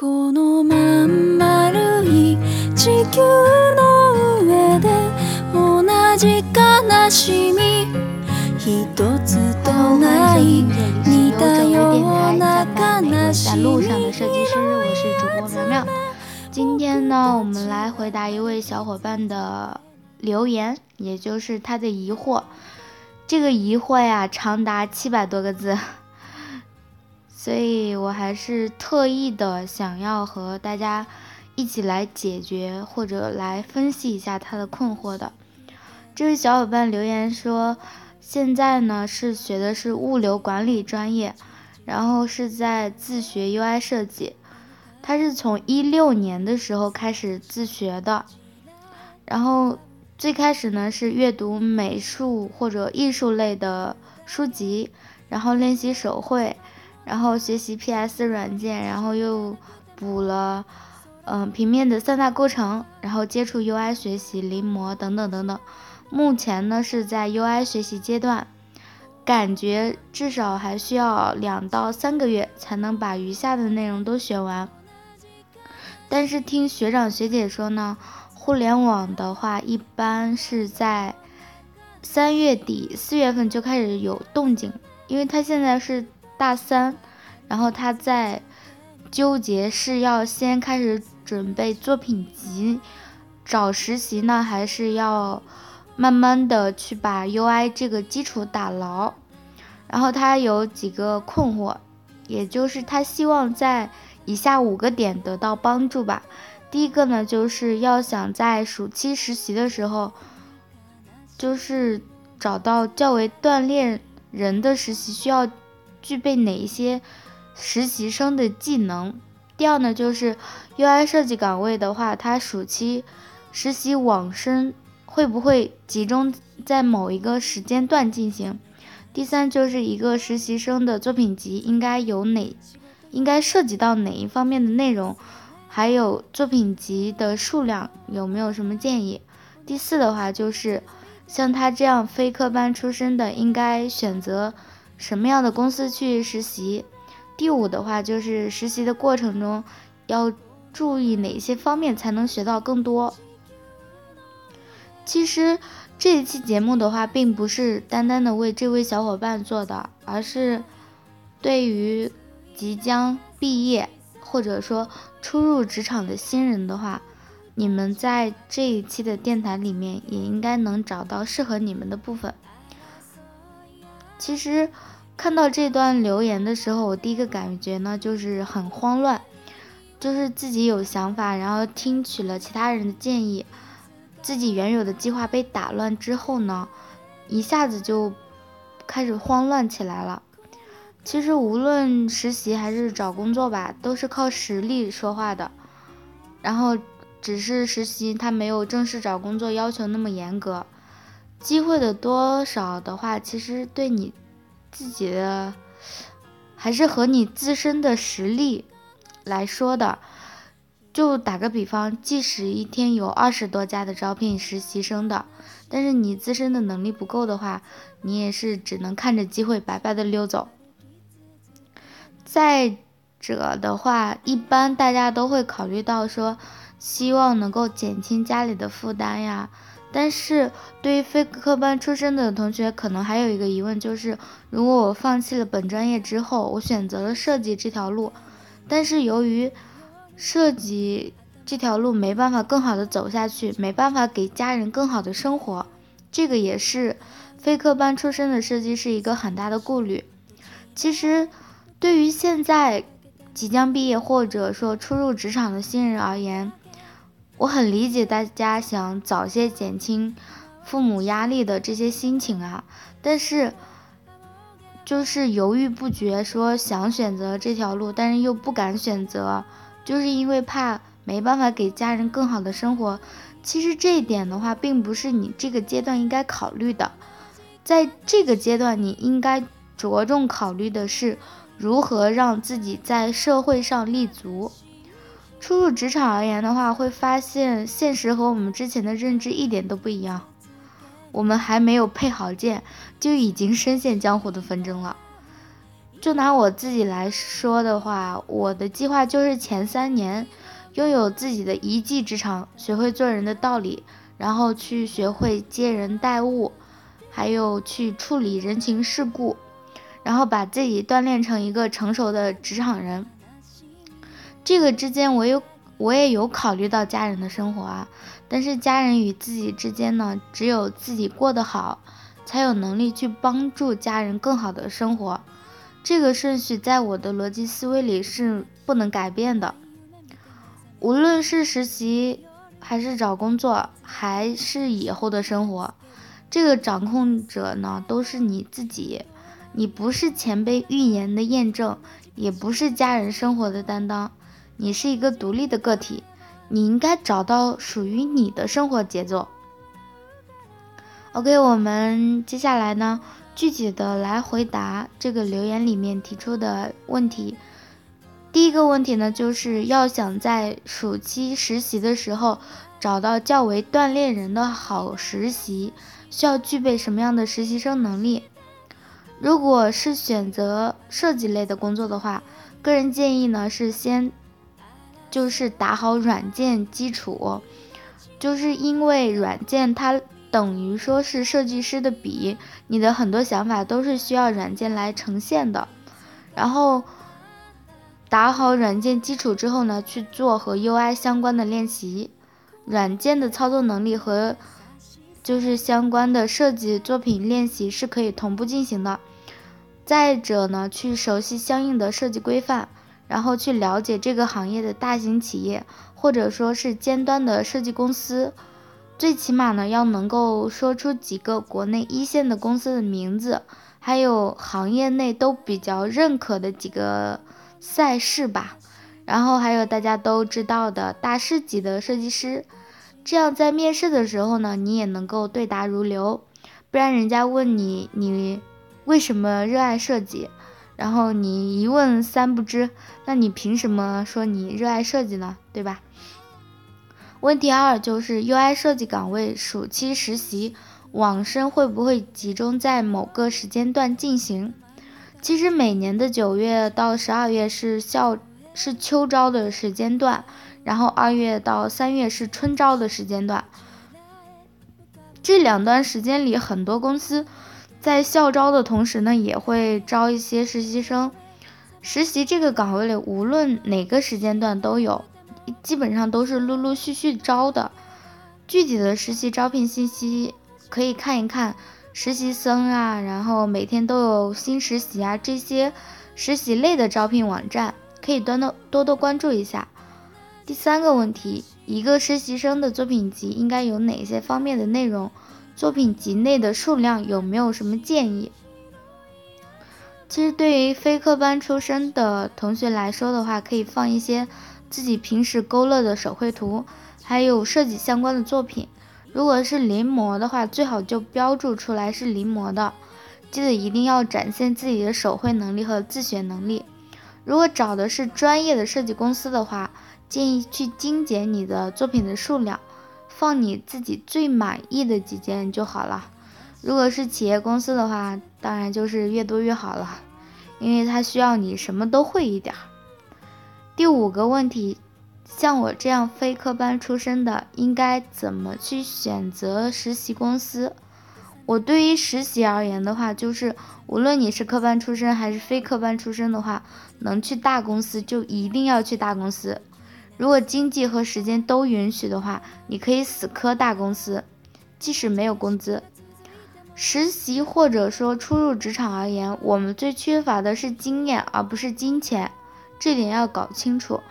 このまん丸い地球の上で同じ悲しみ一つと欢ない迎收听这里是由似整た个电台ような悲し相伴每个在路上み的设计师，我是主播苗苗。今天呢，我们来回答一位小伙伴的留言，也就是他的疑惑。这个疑惑呀，长达七百多个字， 所以我还是特意的想要和大家一起来解决或者来分析一下他的困惑的。这位小伙伴留言说，现在呢是学的是物流管理专业，然后是在自学 UI 设计。他是从一六年的时候开始自学的，然后最开始呢是阅读美术或者艺术类的书籍，然后练习手绘，然后学习 PS 软件，然后又补了嗯、平面的三大构成，然后接触 UI 学习、临摹等等等等。目前呢是在 UI 学习阶段，感觉至少还需要两到三个月才能把余下的内容都学完。但是听学长学姐说呢，互联网的话一般是在三月底四月份就开始有动静，因为他现在是大三，然后他在纠结是要先开始准备作品集，找实习呢，还是要慢慢的去把 UI 这个基础打牢。然后他有几个困惑，也就是他希望在以下五个点得到帮助吧。第一个呢，就是要想在暑期实习的时候，就是找到较为锻炼人的实习，需要具备哪一些实习生的技能。第二呢，就是 UI 设计岗位的话，它暑期实习网申会不会集中在某一个时间段进行？第三就是一个实习生的作品集应该有哪，应该涉及到哪一方面的内容，还有作品集的数量有没有什么建议？第四的话就是像他这样非科班出身的，应该选择什么样的公司去实习？第五的话就是实习的过程中要注意哪些方面才能学到更多？其实。这一期节目的话，并不是单单的为这位小伙伴做的，而是对于即将毕业或者说初入职场的新人的话，你们在这一期的电台里面也应该能找到适合你们的部分。其实看到这段留言的时候，我第一个感觉呢就是很慌乱，就是自己有想法，然后听取了其他人的建议。自己原有的计划被打乱之后呢，一下子就开始慌乱起来了。其实无论实习还是找工作吧，都是靠实力说话的。然后只是实习，他没有正式找工作要求那么严格。机会的多少的话，其实对你自己的还是和你自身的实力来说的。就打个比方，即使一天有二十多家的招聘实习生的，但是你自身的能力不够的话，你也是只能看着机会白白的溜走。再者的话，一般大家都会考虑到说，希望能够减轻家里的负担呀。但是对于非科班出身的同学，可能还有一个疑问，就是如果我放弃了本专业之后，我选择了设计这条路，但是由于设计这条路没办法更好的走下去，没办法给家人更好的生活，这个也是非科班出身的设计师一个很大的顾虑。其实，对于现在即将毕业或者说初入职场的新人而言，我很理解大家想早些减轻父母压力的这些心情啊，但是就是犹豫不决，说想选择这条路，但是又不敢选择。就是因为怕没办法给家人更好的生活，其实这一点的话，并不是你这个阶段应该考虑的。在这个阶段，你应该着重考虑的是如何让自己在社会上立足。初入职场而言的话，会发现现实和我们之前的认知一点都不一样。我们还没有配好剑，就已经深陷江湖的纷争了。就拿我自己来说的话，我的计划就是前三年拥有自己的一技之长，学会做人的道理，然后去学会接人待物，还有去处理人情世故，然后把自己锻炼成一个成熟的职场人。这个之间，我有我也有考虑到家人的生活啊，但是家人与自己之间呢，只有自己过得好，才有能力去帮助家人更好的生活。这个顺序在我的逻辑思维里是不能改变的。无论是实习，还是找工作，还是以后的生活，这个掌控者呢都是你自己。你不是前辈预言的验证，也不是家人生活的担当，你是一个独立的个体。你应该找到属于你的生活节奏。OK，我们接下来呢？具体的来回答这个留言里面提出的问题。第一个问题呢，就是要想在暑期实习的时候找到较为锻炼人的好实习，需要具备什么样的实习生能力？如果是选择设计类的工作的话，个人建议呢是先就是打好软件基础，就是因为软件它。等于说是设计师的笔，你的很多想法都是需要软件来呈现的。然后打好软件基础之后呢，去做和 UI 相关的练习，软件的操作能力和就是相关的设计作品练习是可以同步进行的。再者呢，去熟悉相应的设计规范，然后去了解这个行业的大型企业或者说是尖端的设计公司。最起码呢，要能够说出几个国内一线的公司的名字，还有行业内都比较认可的几个赛事吧。然后还有大家都知道的大师级的设计师，这样在面试的时候呢，你也能够对答如流。不然人家问你你为什么热爱设计，然后你一问三不知，那你凭什么说你热爱设计呢？对吧？问题二就是 UI 设计岗位暑期实习网申会不会集中在某个时间段进行？其实每年的九月到十二月是校是秋招的时间段，然后二月到三月是春招的时间段。这两段时间里，很多公司在校招的同时呢，也会招一些实习生。实习这个岗位里，无论哪个时间段都有。基本上都是陆陆续续招的，具体的实习招聘信息可以看一看实习生啊，然后每天都有新实习啊这些实习类的招聘网站，可以多多多多关注一下。第三个问题，一个实习生的作品集应该有哪些方面的内容？作品集内的数量有没有什么建议？其实对于非科班出身的同学来说的话，可以放一些。自己平时勾勒的手绘图，还有设计相关的作品。如果是临摹的话，最好就标注出来是临摹的。记得一定要展现自己的手绘能力和自学能力。如果找的是专业的设计公司的话，建议去精简你的作品的数量，放你自己最满意的几件就好了。如果是企业公司的话，当然就是越多越好了，因为它需要你什么都会一点儿。第五个问题，像我这样非科班出身的，应该怎么去选择实习公司？我对于实习而言的话，就是无论你是科班出身还是非科班出身的话，能去大公司就一定要去大公司。如果经济和时间都允许的话，你可以死磕大公司，即使没有工资。实习或者说初入职场而言，我们最缺乏的是经验，而不是金钱。这点要搞清楚。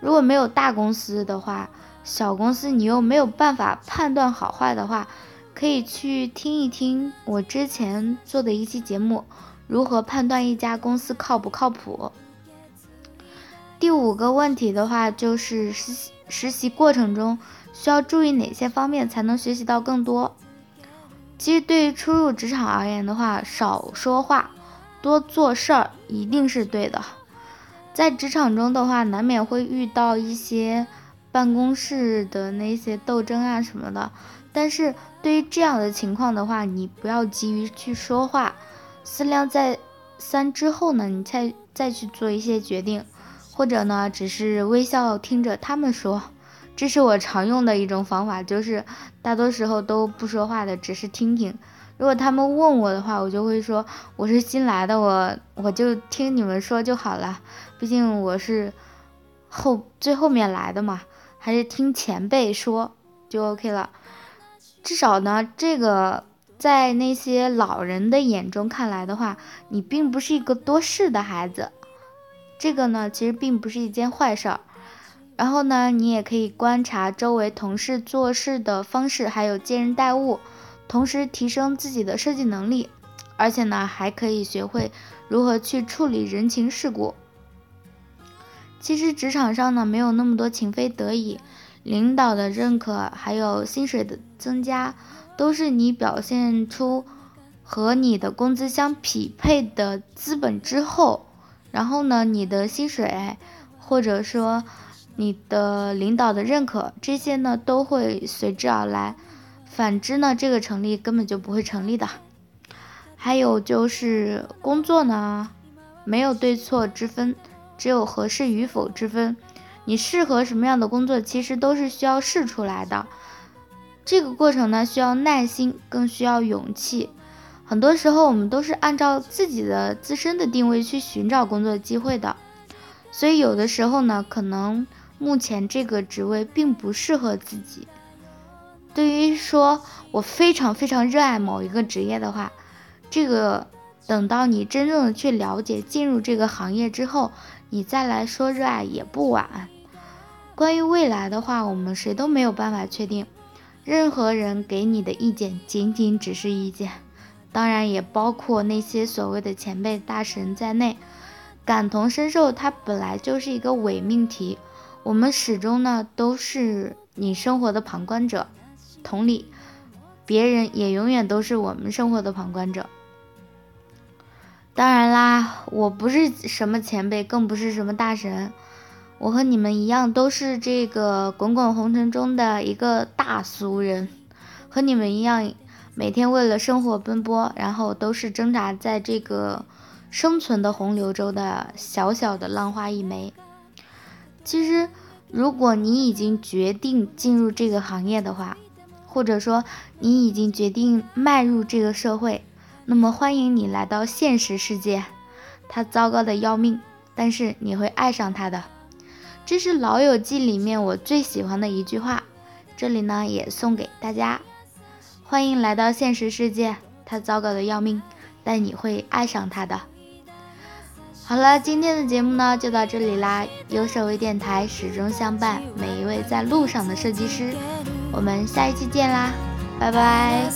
如果没有大公司的话，小公司你又没有办法判断好坏的话，可以去听一听我之前做的一期节目，如何判断一家公司靠不靠谱。第五个问题的话，就是实习实习过程中需要注意哪些方面才能学习到更多？其实对于初入职场而言的话，少说话，多做事儿，一定是对的。在职场中的话，难免会遇到一些办公室的那些斗争啊什么的。但是对于这样的情况的话，你不要急于去说话，思量再三之后呢，你再再去做一些决定，或者呢，只是微笑听着他们说。这是我常用的一种方法，就是大多时候都不说话的，只是听听。如果他们问我的话，我就会说我是新来的，我我就听你们说就好了。毕竟我是后最后面来的嘛，还是听前辈说就 OK 了。至少呢，这个在那些老人的眼中看来的话，你并不是一个多事的孩子。这个呢，其实并不是一件坏事儿。然后呢，你也可以观察周围同事做事的方式，还有接人待物，同时提升自己的设计能力。而且呢，还可以学会如何去处理人情世故。其实职场上呢，没有那么多情非得已，领导的认可，还有薪水的增加，都是你表现出和你的工资相匹配的资本之后，然后呢，你的薪水，或者说。你的领导的认可，这些呢都会随之而来。反之呢，这个成立根本就不会成立的。还有就是工作呢，没有对错之分，只有合适与否之分。你适合什么样的工作，其实都是需要试出来的。这个过程呢，需要耐心，更需要勇气。很多时候，我们都是按照自己的自身的定位去寻找工作机会的。所以有的时候呢，可能。目前这个职位并不适合自己。对于说我非常非常热爱某一个职业的话，这个等到你真正的去了解、进入这个行业之后，你再来说热爱也不晚。关于未来的话，我们谁都没有办法确定，任何人给你的意见仅仅只是意见，当然也包括那些所谓的前辈大神在内。感同身受，它本来就是一个伪命题。我们始终呢都是你生活的旁观者，同理，别人也永远都是我们生活的旁观者。当然啦，我不是什么前辈，更不是什么大神，我和你们一样，都是这个滚滚红尘中的一个大俗人，和你们一样，每天为了生活奔波，然后都是挣扎在这个生存的洪流中的小小的浪花一枚。其实，如果你已经决定进入这个行业的话，或者说你已经决定迈入这个社会，那么欢迎你来到现实世界。它糟糕的要命，但是你会爱上它的。这是《老友记》里面我最喜欢的一句话，这里呢也送给大家：欢迎来到现实世界，他糟糕的要命，但你会爱上他的。好了，今天的节目呢就到这里啦。有手微电台始终相伴每一位在路上的设计师，我们下一期见啦，拜拜。